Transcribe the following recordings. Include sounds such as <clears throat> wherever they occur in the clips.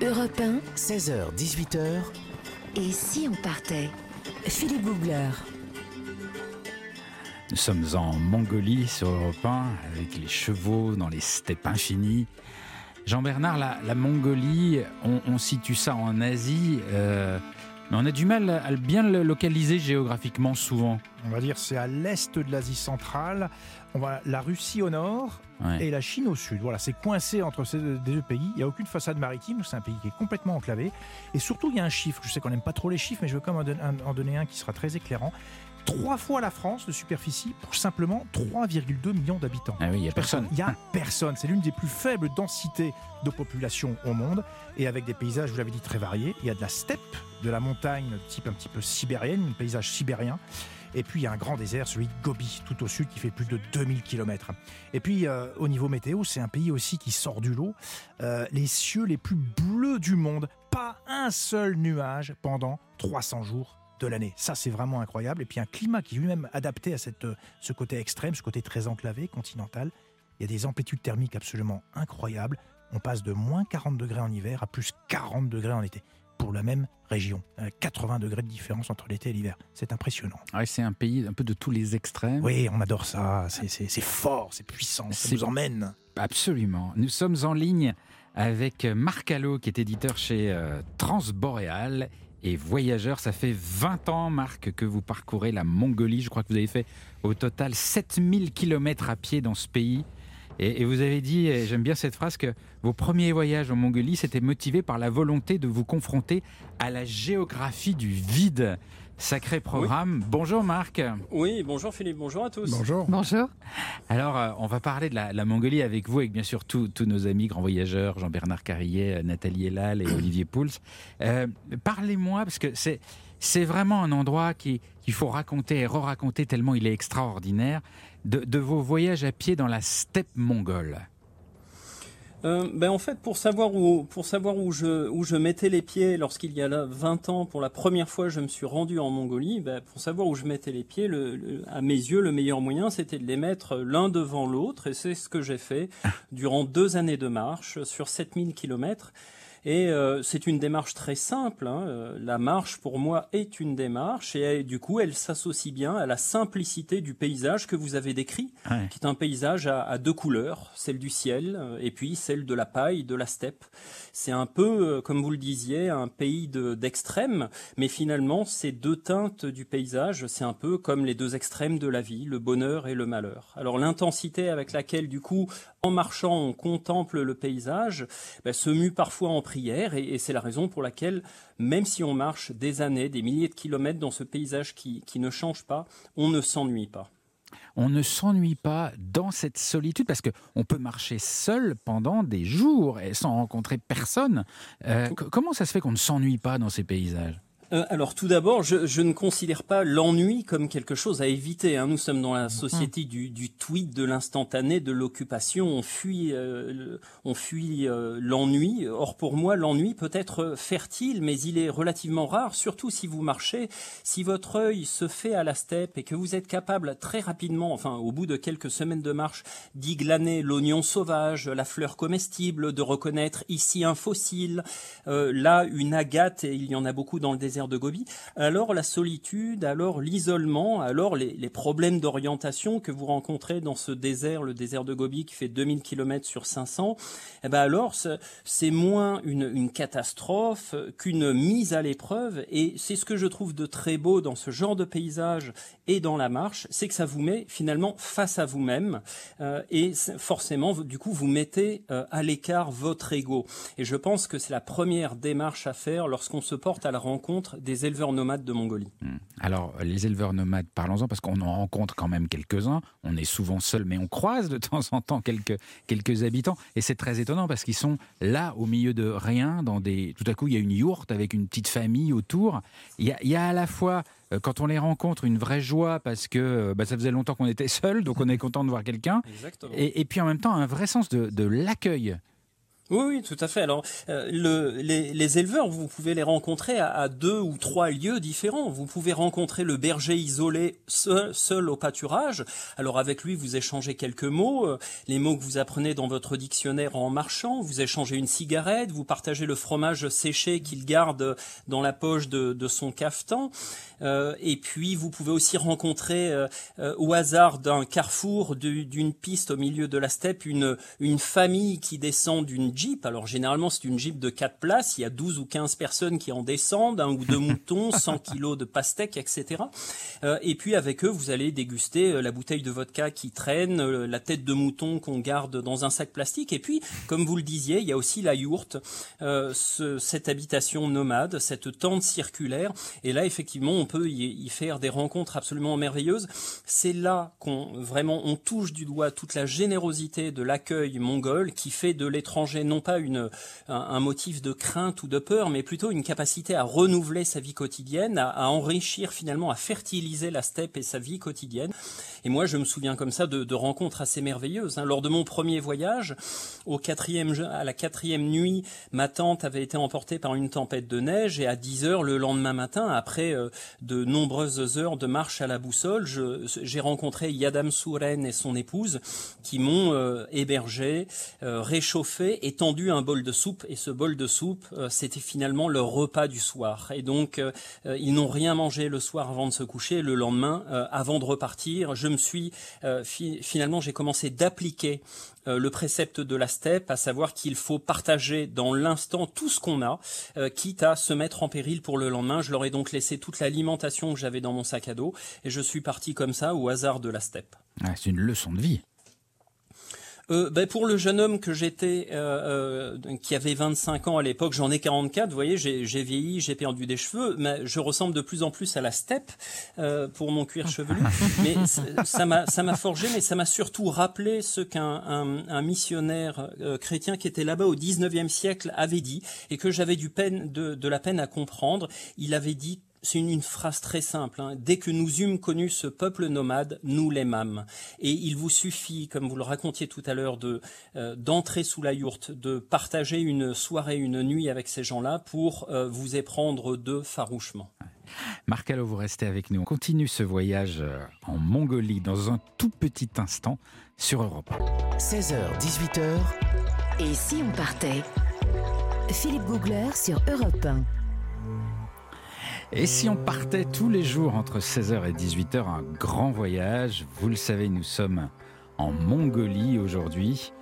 Europe 1, 16h, 18h, et si on partait? Philippe Googler. Nous sommes en Mongolie sur Europe 1 avec les chevaux dans les steppes infinies. Jean-Bernard, la, la Mongolie, on, on situe ça en Asie, euh, mais on a du mal à bien le localiser géographiquement souvent. On va dire c'est à l'est de l'Asie centrale. On va la Russie au nord Ouais. et la Chine au sud. Voilà, c'est coincé entre ces deux, pays. Il n'y a aucune façade maritime. C'est un pays qui est complètement enclavé. Et surtout, il y a un chiffre. Je sais qu'on n'aime pas trop les chiffres, mais je veux quand même en donner un qui sera très éclairant. Trois fois la France de superficie pour simplement 3,2 millions d'habitants. Ah oui, il n'y a personne. Il n'y a personne. C'est l'une des plus faibles densités de population au monde et avec des paysages, vous l'avez dit, très variés. Il y a de la steppe, de la montagne type un petit peu sibérienne, un paysage sibérien. Et puis il y a un grand désert, celui de Gobi, tout au sud, qui fait plus de 2000 km. Et puis euh, au niveau météo, c'est un pays aussi qui sort du lot. Euh, les cieux les plus bleus du monde, pas un seul nuage pendant 300 jours de l'année. Ça, c'est vraiment incroyable. Et puis un climat qui lui-même adapté à cette, euh, ce côté extrême, ce côté très enclavé, continental. Il y a des amplitudes thermiques absolument incroyables. On passe de moins 40 degrés en hiver à plus 40 degrés en été pour la même région. Euh, 80 degrés de différence entre l'été et l'hiver. C'est impressionnant. Ouais, c'est un pays un peu de tous les extrêmes. Oui, on adore ça. C'est- fort, c'est puissant, ça nous emmène. Absolument. Nous sommes en ligne avec Marc Allot, qui est éditeur chez euh, Transboréal et voyageur. Ça fait 20 ans, Marc, que vous parcourez la Mongolie. Je crois que vous avez fait au total 7000 km à pied dans ce pays. Et, et vous avez dit, et j'aime bien cette phrase, que vos premiers voyages en Mongolie, c'était motivé par la volonté de vous confronter à la géographie du vide. Sacré programme. Bonjour Marc. Oui, bonjour Philippe, bonjour à tous. Bonjour. Bonjour. Alors, euh, on va parler de la, la Mongolie avec vous, avec bien sûr tous tous nos amis grands voyageurs, Jean-Bernard Carrier, euh, Nathalie Elal et Olivier Pouls. Euh, Parlez-moi, parce que c'est c'est vraiment un endroit qui- qu'il faut raconter et re-raconter tellement il est extraordinaire, de, de vos voyages à pied dans la steppe mongole. Euh, ben en fait, pour savoir où, pour savoir où je, où je mettais les pieds lorsqu'il y a là 20 ans, pour la première fois, je me suis rendu en Mongolie. Ben, pour savoir où je mettais les pieds, le, le- à mes yeux, le meilleur moyen, c'était de les mettre l'un devant l'autre, et c'est ce que j'ai fait durant deux années de marche sur 7000 kilomètres. Et euh, c'est une démarche très simple. hein. Euh, La marche, pour moi, est une démarche, et elle- du coup, elle s'associe bien à la simplicité du paysage que vous avez décrit. Ouais. qui est un paysage à, à deux couleurs, celle du ciel euh, et puis celle de la paille, de la steppe. C'est un peu, euh, comme vous le disiez, un pays de- d'extrêmes, mais finalement, ces deux teintes du paysage, c'est un peu comme les deux extrêmes de la vie, le bonheur et le malheur. Alors l'intensité avec laquelle, du coup, en marchant, on contemple le paysage, ben, se mue parfois en prière, et, et c'est la raison pour laquelle, même si on marche des années, des milliers de kilomètres dans ce paysage qui, qui ne change pas, on ne s'ennuie pas. On ne s'ennuie pas dans cette solitude parce que on peut marcher seul pendant des jours et sans rencontrer personne. Euh, co- comment ça se fait qu'on ne s'ennuie pas dans ces paysages? Euh, alors tout d'abord, je, je ne considère pas l'ennui comme quelque chose à éviter. hein. Nous sommes dans la société du, du tweet, de l'instantané, de l'occupation. On fuit, euh, on fuit euh, l'ennui. Or pour moi, l'ennui peut être fertile, mais il est relativement rare. Surtout si vous marchez, si votre œil se fait à la steppe et que vous êtes capable très rapidement, enfin au bout de quelques semaines de marche, d'y glaner l'oignon sauvage, la fleur comestible, de reconnaître ici un fossile, euh, là une agate et il y en a beaucoup dans le désert de Gobi, alors la solitude, alors l'isolement, alors les, les problèmes d'orientation que vous rencontrez dans ce désert, le désert de Gobi qui fait 2000 km sur 500, eh ben alors c'est- moins une, une catastrophe qu'une mise à l'épreuve. Et c'est ce que je trouve de très beau dans ce genre de paysage et dans la marche, c'est que ça vous met finalement face à vous-même euh, et forcément du coup vous mettez euh, à l'écart votre ego. Et je pense que c'est la première démarche à faire lorsqu'on se porte à la rencontre des éleveurs nomades de Mongolie. Alors, les éleveurs nomades, parlons-en, parce qu'on en rencontre quand même quelques-uns. On est souvent seul, mais on croise de <laughs> temps en temps quelques, quelques habitants. Et c'est très étonnant parce qu'ils sont là, au milieu de rien, dans des. Tout à coup, il y a une yourte avec une petite famille autour. Il y a, il y a à la fois, euh, quand on les rencontre, une vraie joie parce que euh, bah, ça faisait longtemps qu'on était <laughs> seul, donc on est content de voir quelqu'un. Et, et puis en même temps, un vrai sens de, de l'accueil. Oui, oui, tout à fait. Alors, euh, le, les, les, éleveurs, vous pouvez les rencontrer à, à, deux ou trois lieux différents. Vous pouvez rencontrer le berger isolé seul, seul, au pâturage. Alors, avec lui, vous échangez quelques mots, euh, les mots que vous apprenez dans votre dictionnaire en marchant. Vous échangez une cigarette, vous partagez le fromage séché qu'il garde dans la poche de, de son cafetan. Euh, et puis, vous pouvez aussi rencontrer euh, euh, au hasard d'un carrefour, d'une piste au milieu de la steppe, une, une famille qui descend d'une Jeep. Alors généralement c'est une Jeep de 4 places, il y a 12 ou 15 personnes qui en descendent, un ou deux <laughs> moutons, 100 kilos de pastèques, etc. Euh, et puis avec eux vous allez déguster euh, la bouteille de vodka qui traîne, euh, la tête de mouton qu'on garde dans un sac plastique. Et puis comme vous le disiez, il y a aussi la yourte, ce, cette habitation nomade, cette tente circulaire. Et là effectivement on peut y, y faire des rencontres absolument merveilleuses. C'est là qu'on vraiment on touche du doigt toute la générosité de l'accueil mongol qui fait de l'étranger non pas une, un, motif de crainte ou de peur, mais plutôt une capacité à renouveler sa vie quotidienne, à, enrichir finalement, à fertiliser la steppe et sa vie quotidienne. Et moi, je me souviens comme ça de, de rencontres assez merveilleuses. Hein. Lors de mon premier voyage, au quatrième, à la quatrième nuit, ma tante avait été emportée par une tempête de neige et à 10 heures le lendemain matin, après euh, de nombreuses heures de marche à la boussole, j'ai rencontré Yadam Souren et son épouse qui m'ont euh, hébergé, euh, réchauffé et tendu un bol de soupe et ce bol de soupe euh, c'était finalement leur repas du soir et donc euh, ils n'ont rien mangé le soir avant de se coucher le lendemain euh, avant de repartir je me suis fi finalement j'ai commencé d'appliquer le précepte de la steppe, à savoir qu'il faut partager dans l'instant tout ce qu'on a, quitte à se mettre en péril pour le lendemain. Je leur ai donc laissé toute l'alimentation que j'avais dans mon sac à dos et je suis parti comme ça au hasard de la steppe. Ah, C'est une leçon de vie. Euh, ben pour le jeune homme que j'étais, euh, euh, qui avait 25 ans à l'époque, j'en ai 44, vous voyez, j'ai vieilli, j'ai perdu des cheveux, mais je ressemble de plus en plus à la steppe euh, pour mon cuir chevelu. <laughs> mais ça m'a ça m'a forgé, mais ça m'a surtout rappelé ce qu'un un, un missionnaire euh, chrétien qui était là-bas au 19e siècle avait dit, et que j'avais du peine de, de la peine à comprendre. Il avait dit c'est une, une, phrase très simple. Hein. Dès que nous eûmes connu ce peuple nomade, nous l'aimâmes. Et il vous suffit, comme vous le racontiez tout à l'heure, de euh, d'entrer sous la yourte, de partager une soirée, une nuit avec ces gens-là pour euh, vous éprendre d'eux farouchement. Marc Allo, vous restez avec nous. On continue ce voyage euh, en Mongolie dans un tout petit instant sur Europe 16h, 18h. Et si on partait? Philippe Googler sur Europe 1. Et si on partait tous les jours entre 16h et 18h, un grand voyage, vous le savez, nous sommes en Mongolie aujourd'hui.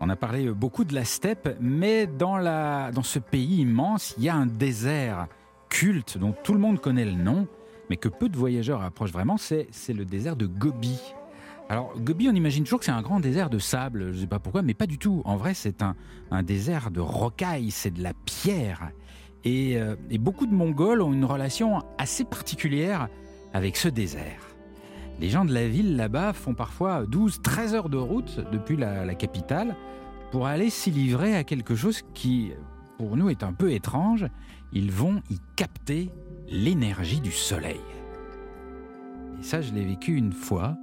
On a parlé beaucoup de la steppe, mais dans, ce pays immense, il y a un désert culte dont tout le monde connaît le nom, mais que peu de voyageurs approchent vraiment, c'est le désert de Gobi. Alors, Gobi, on imagine toujours que c'est un grand désert de sable, je ne sais pas pourquoi, mais pas du tout. En vrai, c'est un, un désert de rocailles, c'est de la pierre. Et, euh, et, beaucoup de Mongols ont une relation assez particulière avec ce désert. Les gens de la ville là-bas font parfois 12-13 heures de route depuis la, la, capitale pour aller s'y livrer à quelque chose qui, pour nous, est un peu étrange. Ils vont y capter l'énergie du soleil. Et ça, je l'ai vécu une fois.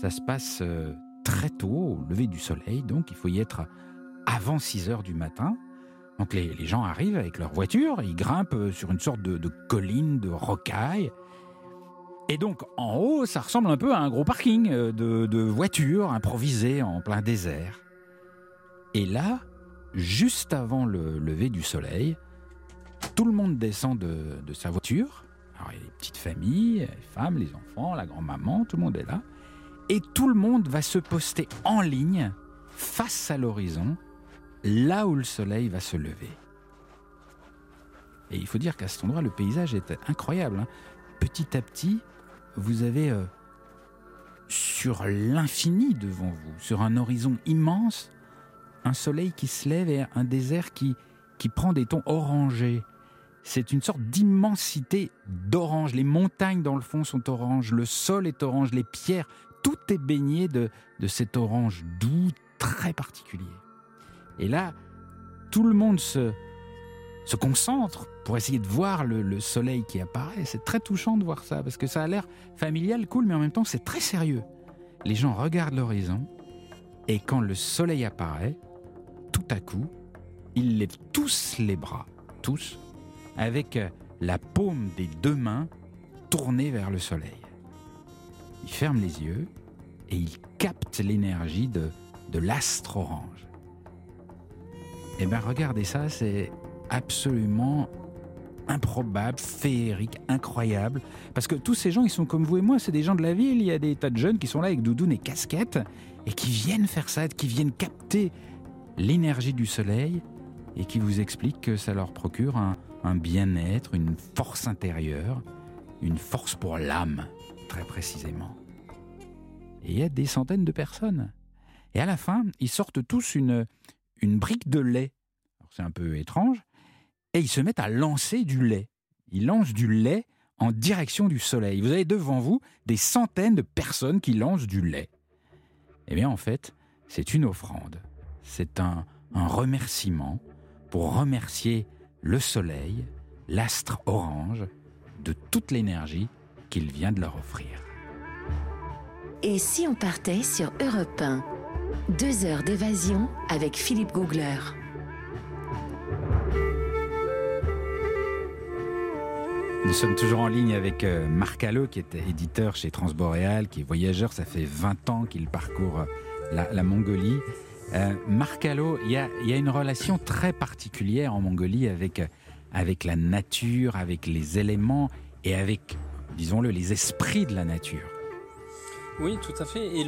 Ça se passe euh, très tôt, au lever du soleil, donc il faut y être avant 6 heures du matin. Donc les, les, gens arrivent avec leur voiture, ils grimpent sur une sorte de, de colline de rocailles. Et donc en haut, ça ressemble un peu à un gros parking de, de voitures improvisées en plein désert. Et là, juste avant le lever du soleil, tout le monde descend de, de sa voiture. Alors il y a les petites familles, les femmes, les enfants, la grand-maman, tout le monde est là. Et tout le monde va se poster en ligne face à l'horizon là où le soleil va se lever. Et il faut dire qu'à cet endroit, le paysage est incroyable. Hein. Petit à petit, vous avez euh, sur l'infini devant vous, sur un horizon immense, un soleil qui se lève et un désert qui, prend des tons orangés. C'est une sorte d'immensité d'orange. Les montagnes dans le fond sont oranges, le sol est orange, les pierres, tout est baigné de, de cet orange doux, très particulier. Et là, tout le monde se, concentre pour essayer de voir le, le soleil qui apparaît. C'est très touchant de voir ça, parce que ça a l'air familial, cool, mais en même temps c'est très sérieux. Les gens regardent l'horizon, et quand le soleil apparaît, tout à coup, ils lèvent tous les bras, tous, avec euh, la paume des deux mains tournée vers le soleil. Ils ferment les yeux et ils captent l'énergie de, de l'astre orange. Eh bien, regardez ça, c'est absolument improbable, féerique, incroyable. Parce que tous ces gens, ils sont comme vous et moi, c'est des gens de la ville. Il y a des tas de jeunes qui sont là avec doudoune et casquette et qui viennent faire ça, qui viennent capter l'énergie du soleil et qui vous expliquent que ça leur procure un, un bien-être, une force intérieure, une force pour l'âme, très précisément. Et il y a des centaines de personnes. Et à la fin, ils sortent tous une, une brique de lait. C'est un peu étrange. Et ils se mettent à lancer du lait. Ils lancent du lait en direction du soleil. Vous avez devant vous des centaines de personnes qui lancent du lait. Eh bien, en fait, c'est une offrande. C'est un, un remerciement pour remercier le soleil, l'astre orange, de toute l'énergie qu'il vient de leur offrir. Et si on partait sur Europe 1 Deux heures d'évasion avec Philippe Googler. Nous sommes toujours en ligne avec euh, Marc Allot, qui est éditeur chez Transboréal, qui est voyageur. Ça fait 20 ans qu'il parcourt euh, la, Mongolie. Euh, Marc Allot, il y a, y a, une relation très particulière en Mongolie avec, avec la nature, avec les éléments et avec, disons-le, les esprits de la nature. Oui, tout à fait. Et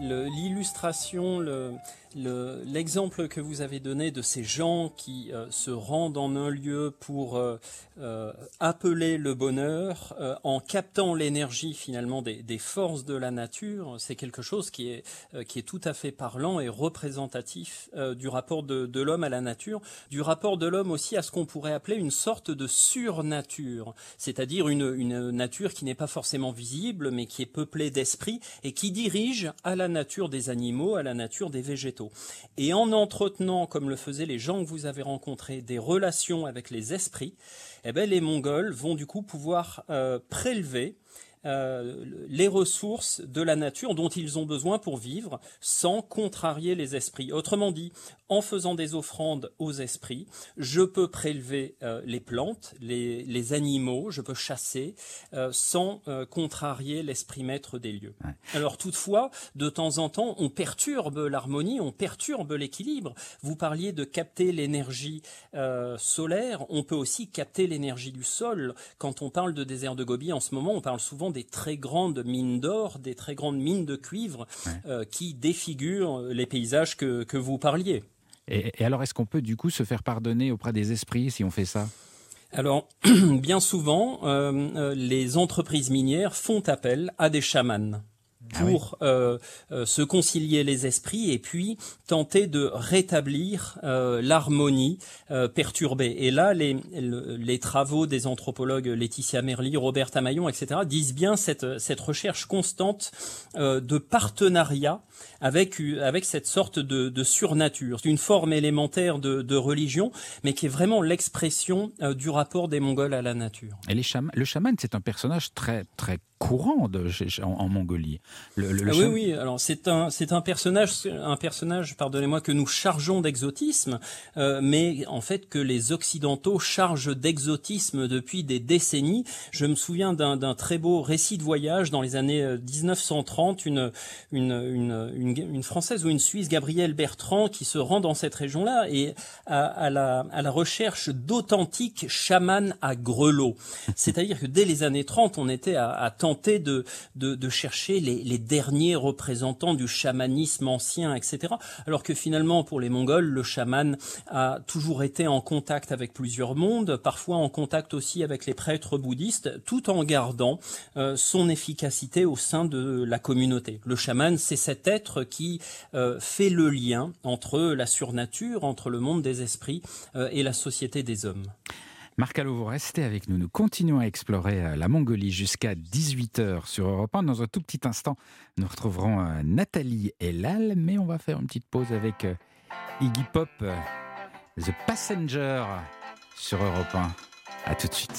l'illustration, le, l'exemple le, que vous avez donné de ces gens qui euh, se rendent en un lieu pour euh, euh, appeler le bonheur en captant l'énergie finalement des, forces de la nature, c'est quelque chose qui est, tout à fait parlant et représentatif du rapport de, l'homme à la nature, du rapport de l'homme aussi à ce qu'on pourrait appeler une sorte de surnature, c'est-à-dire une, nature qui n'est pas forcément visible mais qui est peuplée d'esprit et qui dirige à la nature des animaux, à la nature des végétaux. Et en entretenant, comme le faisaient les gens que vous avez rencontrés, des relations avec les esprits, eh bien, les Mongols vont du coup pouvoir euh, prélever euh, les ressources de la nature dont ils ont besoin pour vivre sans contrarier les esprits. Autrement dit, en faisant des offrandes aux esprits, je peux prélever euh, les plantes, les, les, animaux, je peux chasser euh, sans euh, contrarier l'esprit maître des lieux. Ouais. Alors toutefois, de temps en temps, on perturbe l'harmonie, on perturbe l'équilibre. Vous parliez de capter l'énergie euh, solaire, on peut aussi capter l'énergie du sol. Quand on parle de désert de Gobi en ce moment, on parle souvent des très grandes mines d'or, des très grandes mines de cuivre ouais. euh, qui défigurent les paysages que, que vous parliez. Et, alors, est-ce qu'on peut du coup se faire pardonner auprès des esprits si on fait ça? Alors, <clears throat> bien souvent, euh, les entreprises minières font appel à des chamans pour ah oui. euh, euh, se concilier les esprits et puis tenter de rétablir euh, l'harmonie euh, perturbée. Et là, les, les, travaux des anthropologues Laetitia Merli, Robert Tamayon, etc., disent bien cette, cette recherche constante euh, de partenariat avec, avec cette sorte de, de surnature. C'est une forme élémentaire de, de, religion, mais qui est vraiment l'expression euh, du rapport des Mongols à la nature. Et les le chaman, c'est un personnage très, très courant de, en, en, Mongolie. Le, le, ah oui, oui. Alors c'est un, c'est un personnage, un personnage, pardonnez-moi, que nous chargeons d'exotisme, euh, mais en fait que les Occidentaux chargent d'exotisme depuis des décennies. Je me souviens d'un très beau récit de voyage dans les années 1930, une, une, une, une, une française ou une Suisse, Gabrielle Bertrand, qui se rend dans cette région-là et à, à, la, à la recherche d'authentiques chamans à grelots. <laughs> C'est-à-dire que dès les années 30, on était à, à tenter de, de, de chercher les, les, derniers représentants du chamanisme ancien, etc. Alors que finalement, pour les Mongols, le chaman a toujours été en contact avec plusieurs mondes, parfois en contact aussi avec les prêtres bouddhistes, tout en gardant euh, son efficacité au sein de la communauté. Le chaman, c'est cet être qui euh, fait le lien entre la surnature, entre le monde des esprits euh, et la société des hommes. Marc Allo, vous restez avec nous. Nous continuons à explorer euh, la Mongolie jusqu'à 18h sur Europe 1. Dans un tout petit instant, nous retrouverons euh, Nathalie et Lal, mais on va faire une petite pause avec euh, Iggy Pop, The Passenger sur Europe 1. À tout de suite.